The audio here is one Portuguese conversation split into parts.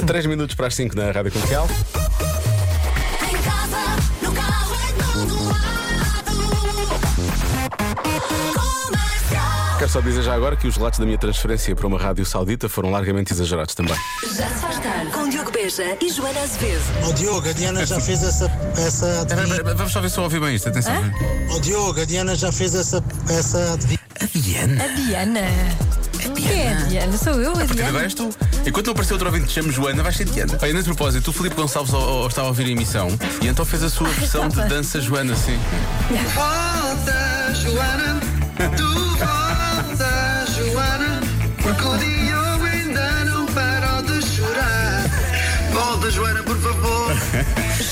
Uh, três minutos para as 5 na Rádio Comercial. Em casa, no carro, em todo lado. Quero só dizer já agora que os relatos da minha transferência para uma rádio saudita foram largamente exagerados também. Já se faz tarde com Diogo Beja e Joana Azevedo. Ó Diogo, a Diana já fez essa. essa adivinha- Vamos só ver se eu ouvi bem isto, atenção. Ó Diogo, a Diana já fez essa. essa adivinha- A Diana. A Diana. Quem é a Diana? Sou eu, a Agora Diana. és tu. Enquanto não apareceu outro ouvinte que te chame Joana, vais ser Diana. Olha, nesse propósito, o Filipe Gonçalves estava a ouvir a emissão e então fez a sua versão de dança Joana, sim. Volta, Joana, tu volta,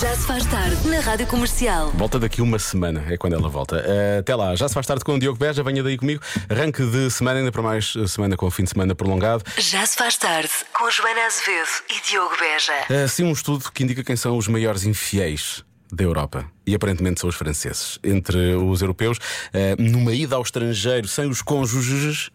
Já se faz tarde na Rádio Comercial. Volta daqui uma semana, é quando ela volta. Eh, até lá, já se faz tarde com o Diogo Beja, venha daí comigo. Arranque de semana, ainda para mais eh, semana com o fim de semana prolongado. Já se faz tarde com Joana Azevedo e Diogo Beja. Eh, sim, um estudo que indica quem são os maiores infiéis da Europa. E aparentemente são os franceses. Entre os europeus, numa ida ao estrangeiro sem os cônjuges.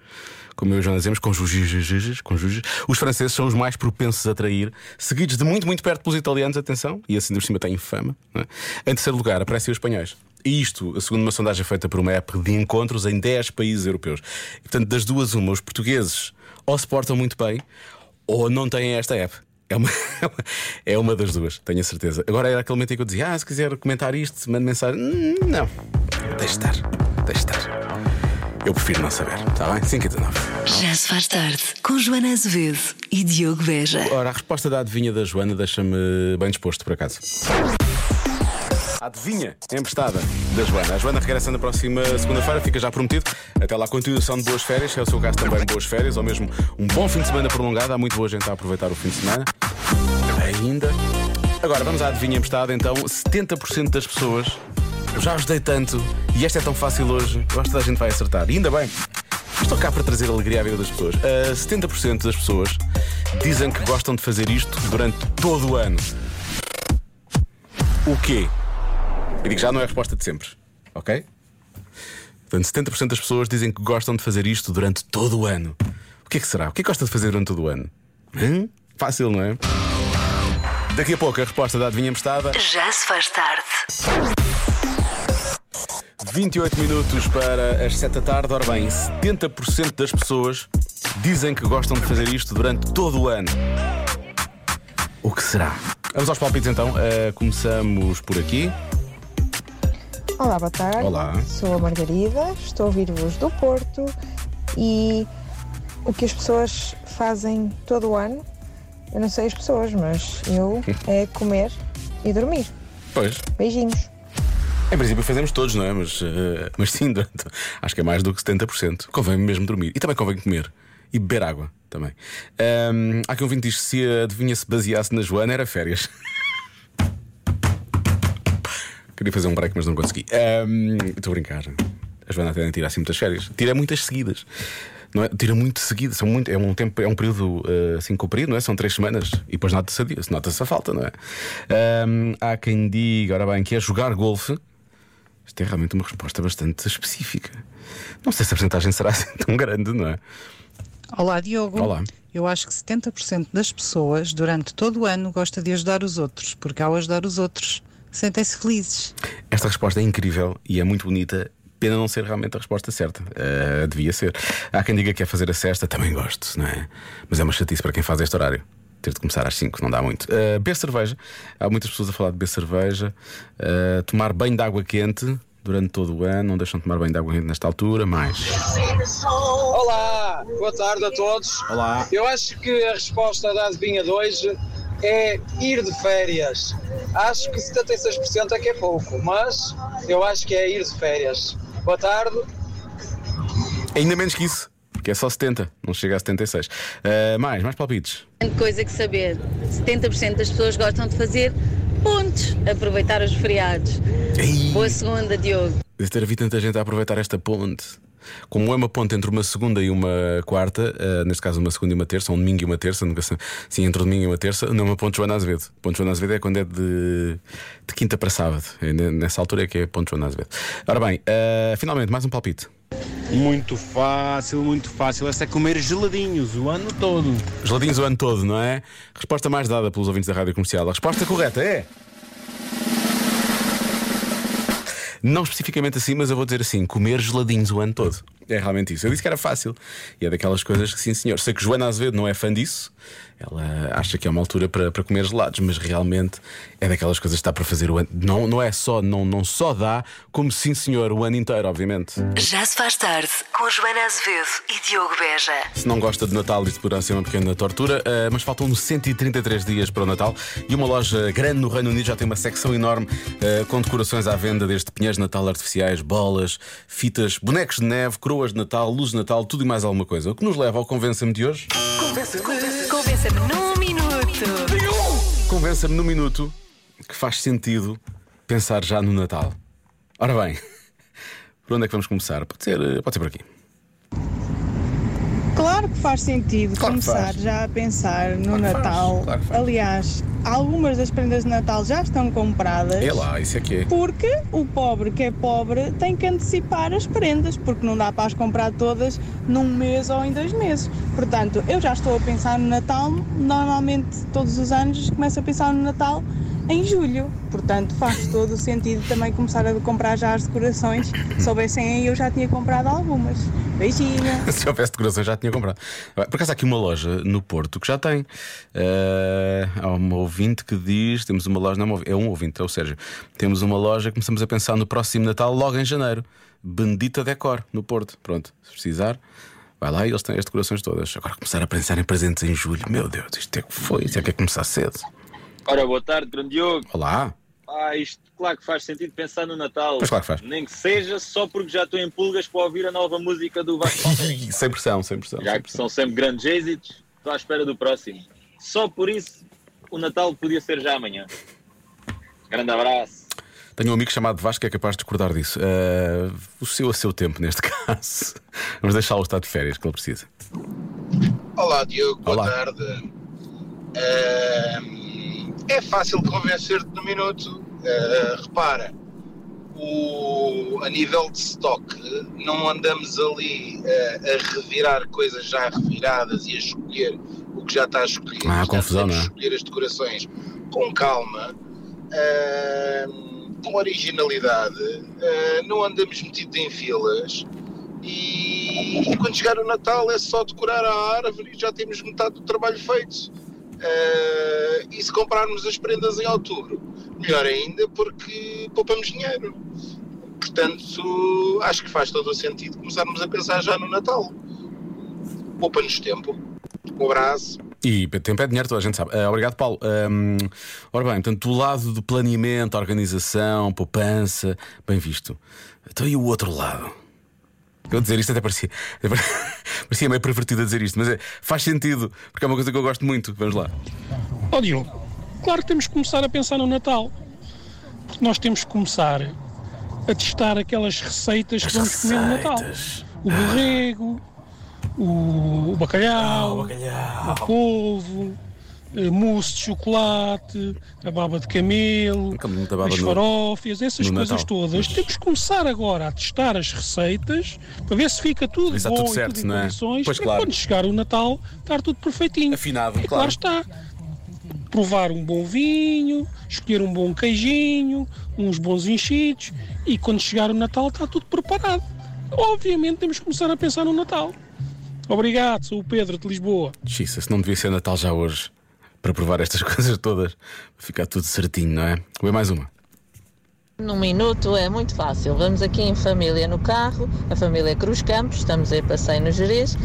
Como eu já dizemos, cônjuges, cônjuges, os franceses são os mais propensos a trair, seguidos de muito, muito perto pelos italianos, atenção, e assim por cima têm fama. é? Em terceiro lugar, aparecem os espanhóis. E isto, segundo uma sondagem feita por uma app de encontros em 10 países europeus. E, portanto, das duas, uma, os portugueses ou se portam muito bem, ou não têm esta app. É uma, é uma das duas, tenho a certeza. Agora era aquele momento em que eu dizia: Ah, se quiser comentar isto, mande mensagem. Hum, Não, deixe estar, deixe estar. Eu prefiro não saber, está bem? 5 e 19. Já se faz tarde com Joana Azevedo e Diogo Beja. Ora, a resposta da adivinha da Joana deixa-me bem disposto, por acaso. A adivinha emprestada da Joana. A Joana regressa na próxima segunda-feira, fica já prometido. Até lá, continuação de boas férias. É o seu caso também, boas férias, ou mesmo um bom fim de semana prolongado. Há muito boa gente a aproveitar o fim de semana. Ainda. Agora, vamos à adivinha emprestada. Então, 70% das pessoas. Eu já os dei tanto e esta é tão fácil hoje. Eu acho que toda a gente vai acertar. E ainda bem. Estou cá para trazer alegria à vida das pessoas. Ah, 70% das pessoas dizem que gostam de fazer isto durante todo o ano. O quê? Eu digo já não é a resposta de sempre, ok? Portanto, 70% das pessoas dizem que gostam de fazer isto durante todo o ano. O que é que será? O que é que gosta de fazer durante todo o ano? Hum? Fácil, não é? Daqui a pouco a resposta da adivinha emprestada. Já se faz tarde. 28 minutos para as 7 da tarde. Ora bem, 70% das pessoas dizem que gostam de fazer isto durante todo o ano. O que será? Vamos aos palpites então. Uh, começamos por aqui. Olá, boa tarde. Olá. Sou a Margarida, estou a ouvir-vos do Porto e o que as pessoas fazem todo o ano, eu não sei as pessoas, mas eu é comer e dormir. Pois. Beijinhos. Em princípio fazemos todos, não é? Mas, eh, mas sim, durante- acho que é mais do que 70%. Convém mesmo dormir. E também convém comer. E beber água também. Ahm, há quem ouvinte diz que se a adivinha se baseasse na Joana, era férias. Queria fazer um break, mas não consegui. Ahm, Estou a brincar. A Joana até tira assim muitas férias. Tira muitas seguidas. Não é? Tira muito seguidas. São muito, é um tempo, é um período eh, assim comprido, não é? São três semanas. E depois nota-se nota a falta, não é? Ahm, há quem diga, ora bem, que é jogar golfe. Isto é realmente uma resposta bastante específica. Não sei se a porcentagem será assim tão grande, não é? Olá, Diogo. Olá. Eu acho que 70% das pessoas, durante todo o ano, gosta de ajudar os outros, porque ao ajudar os outros, sentem-se felizes. Esta resposta é incrível e é muito bonita. Pena não ser realmente a resposta certa. Eh, devia ser. Há quem diga que é fazer a cesta, também gosto, não é? Mas é uma chatice para quem faz este horário. Ter de começar às 5, não dá muito. Uh, beber cerveja. Há muitas pessoas a falar de beber cerveja. Uh, tomar banho de água quente durante todo o ano. Não deixam de tomar banho de água quente nesta altura. Mais. Olá, boa tarde a todos. Olá. Eu acho que a resposta da adivinha de hoje é ir de férias. Acho que 76% é que é pouco, mas eu acho que é ir de férias. Boa tarde. Ainda menos que isso, porque é só 70, não chega a 76. Uh, mais, mais palpites. Coisa que saber. 70% das pessoas gostam de fazer pontes, aproveitar os feriados. Ei. Boa segunda, Diogo. Deve ter havido tanta gente a aproveitar esta ponte. Como é uma ponte entre uma segunda e uma quarta, eh, neste caso uma segunda e uma terça, um domingo e uma terça, nunca sei. Sim, entre um domingo e uma terça, não é uma ponte Joana Azevedo. Ponte Joana Azevedo é quando é de, de quinta para sábado. É ne- nessa altura é que é ponte Joana Azevedo. Ora bem, eh, finalmente, mais um palpite. Muito fácil, muito fácil. Essa é comer geladinhos o ano todo. Geladinhos o ano todo, não é? Resposta mais dada pelos ouvintes da rádio comercial. A resposta correta é. Não especificamente assim, mas eu vou dizer assim: comer geladinhos o ano todo. É realmente isso. Eu disse que era fácil. E é daquelas coisas que, sim, senhor. Sei que Joana Azevedo não é fã disso. Ela acha que é uma altura para, para comer gelados, mas realmente é daquelas coisas que está para fazer o ano. Não, não é só, não, não só dá, como sim, senhor, o ano inteiro, obviamente. Já se faz tarde com Joana Azevedo e Diogo Beja. Se não gosta de Natal, isto poderá ser uma pequena tortura, eh, mas faltam-nos 133 dias para o Natal e uma loja grande no Reino Unido já tem uma secção enorme eh, com decorações à venda, desde pinheiros de Natal artificiais, bolas, fitas, bonecos de neve, coroas de Natal, luzes de Natal, tudo e mais alguma coisa. O que nos leva ao Convença-me de hoje. Convença-me num minuto. Convença-me no minuto que faz sentido pensar já no Natal. Ora bem, por onde é que vamos começar? Pode ser, eh, pode ser por aqui. Claro que faz sentido Claro começar faz. já a pensar no Claro que faz, Natal. claro. Aliás, algumas das prendas de Natal já estão compradas. É lá, isso é que é. Porque o pobre que é pobre tem que antecipar as prendas, porque não dá para as comprar todas num mês ou em dois meses. Portanto, eu já estou a pensar no Natal, normalmente todos os anos começo a pensar no Natal em julho. Portanto, faz todo o sentido também começar a comprar já as decorações. Se soubessem aí, eu já tinha comprado algumas. Beijinho! Se houvesse decoração já tinha comprado. Por acaso há aqui uma loja no Porto que já tem. Eh, há uma ouvinte que diz: temos uma loja, não é é um ouvinte, é o Sérgio. Temos uma loja, começamos a pensar no próximo Natal, logo em janeiro. Bendita Decor, no Porto. Pronto, se precisar. Vai lá e eles têm as decorações todas. Agora começar a pensar em presentes em julho. Meu Deus, isto é que foi. Isto é que é começar cedo. Ora, boa tarde, grande Diogo. Olá. Ah, isto claro que faz sentido pensar no Natal. Pois claro que faz. Nem que seja só porque já estou em pulgas para ouvir a nova música do Vasco. Sem pressão, sem pressão. já que são sempre grandes êxitos, estou à espera do próximo. Só por isso, o Natal podia ser já amanhã. Grande abraço. Tenho um amigo chamado Vasco que é capaz de discordar disso. Eh, o seu a seu tempo, neste caso. Vamos deixá-lo estar de férias, que ele precisa. Olá, Diogo, boa Olá. tarde. Ahm, é fácil convencer-te no minuto. Ah, repara, o, a nível de stock, não andamos ali ah, a revirar coisas já reviradas e a escolher o que já está escolhido. Ah, confusão, a não é? escolher as decorações com calma, ahm, com originalidade, ah, não andamos metidos em filas. E, e quando chegar o Natal é só decorar a árvore e já temos metade do trabalho feito. Eh, e se comprarmos as prendas em outubro, melhor ainda porque poupamos dinheiro. Portanto, acho que faz todo o sentido começarmos a pensar já no Natal. Poupa-nos tempo. Um abraço. E tempo é dinheiro, toda a gente sabe. Ah, obrigado, Paulo. Ahm, ora bem, portanto, do lado do planeamento, organização, poupança, bem visto. Então e o outro lado? Eu dizer isto até parecia, até parecia meio pervertido a dizer isto, mas é, faz sentido, porque é uma coisa que eu gosto muito. Vamos lá. Ó Diogo, claro que temos que começar a pensar no Natal. Porque nós temos que começar a testar aquelas receitas que vamos comer no Natal. O borrego, o, o bacalhau, o polvo, mousse de chocolate, a baba de camelo, baba as farófias, essas coisas Natal. todas. Temos que começar agora a testar as receitas para ver se fica tudo Está bom tudo e certo, tudo em não é? condições Pois para claro. quando chegar o Natal estar tudo perfeitinho. Afinado, E claro. Está. Provar um bom vinho, escolher um bom queijinho, uns bons enchidos e quando chegar o Natal está tudo preparado. Obviamente temos que começar a pensar no Natal. Obrigado, sou o Pedro de Lisboa. Xissa, não devia ser Natal já hoje para provar estas coisas todas, para ficar tudo certinho, não é? Vou mais uma. Num minuto é muito fácil. Vamos aqui em família no carro, a família Cruz Campos, estamos a ir passeio no Jerez.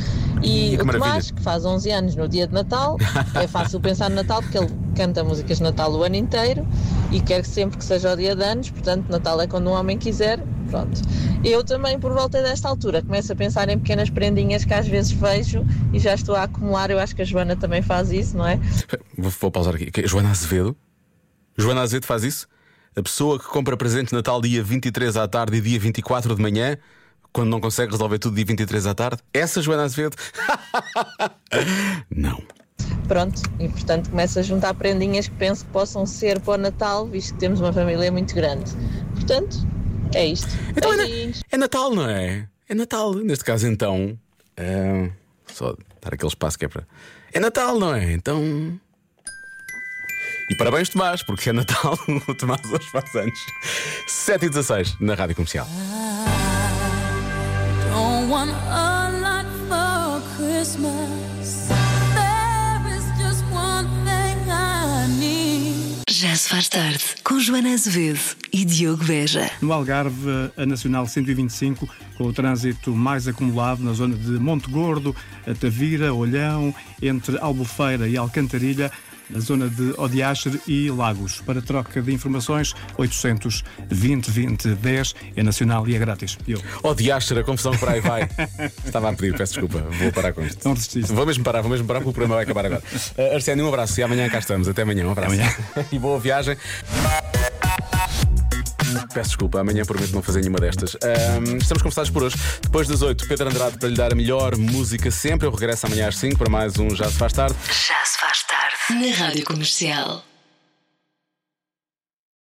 E o maravilha. Tomás, que faz 11 anos no dia de Natal, é fácil pensar no Natal porque ele canta músicas de Natal o ano inteiro e quer sempre que seja o dia de anos, portanto, Natal é quando um homem quiser. Pronto. Eu também, por volta desta altura, começo a pensar em pequenas prendinhas que às vezes vejo e já estou a acumular. Eu acho que a Joana também faz isso, não é? Vou, pausar aqui. Joana Azevedo? Joana Azevedo faz isso? A pessoa que compra presente de Natal dia 23 à tarde e dia 24 de manhã, quando não consegue resolver tudo dia 23 à tarde? Essa Joana Azevedo? não. Pronto, e portanto começo a juntar prendinhas que penso que possam ser para o Natal, visto que temos uma família muito grande. Portanto, é isto. Então Beijinhos. É Natal, não é? É Natal. Neste caso, então. é, só dar aquele espaço que é para. É Natal, não é? Então. E parabéns, Tomás, porque é Natal. O Tomás hoje faz anos. 7 e 16 na rádio comercial. Don't want a lot for Christmas. Já se faz tarde com Joana Azevedo e Diogo Beja. No Algarve, a Nacional 125, com o trânsito mais acumulado na zona de Monte Gordo, Tavira, Olhão, entre Albufeira e Alcantarilha, na zona de Odiaxer e Lagos. Para troca de informações, 820 20 10 é nacional e é grátis. Eu. A confusão que para aí vai. Estava a pedir, peço desculpa. Vou parar com isto. Não resististe. Vou mesmo parar, vou mesmo parar porque o programa vai acabar agora. Uh, Arsénio, um abraço e amanhã cá estamos. Até amanhã, um abraço. e boa viagem. Peço desculpa, amanhã prometo não fazer nenhuma destas. Ahm, estamos conversados por hoje. Depois das 8, Pedro Andrade para lhe dar a melhor música sempre. Eu regresso amanhã às 5 para mais um Já Se Faz Tarde. Já se faz tarde na Rádio Comercial.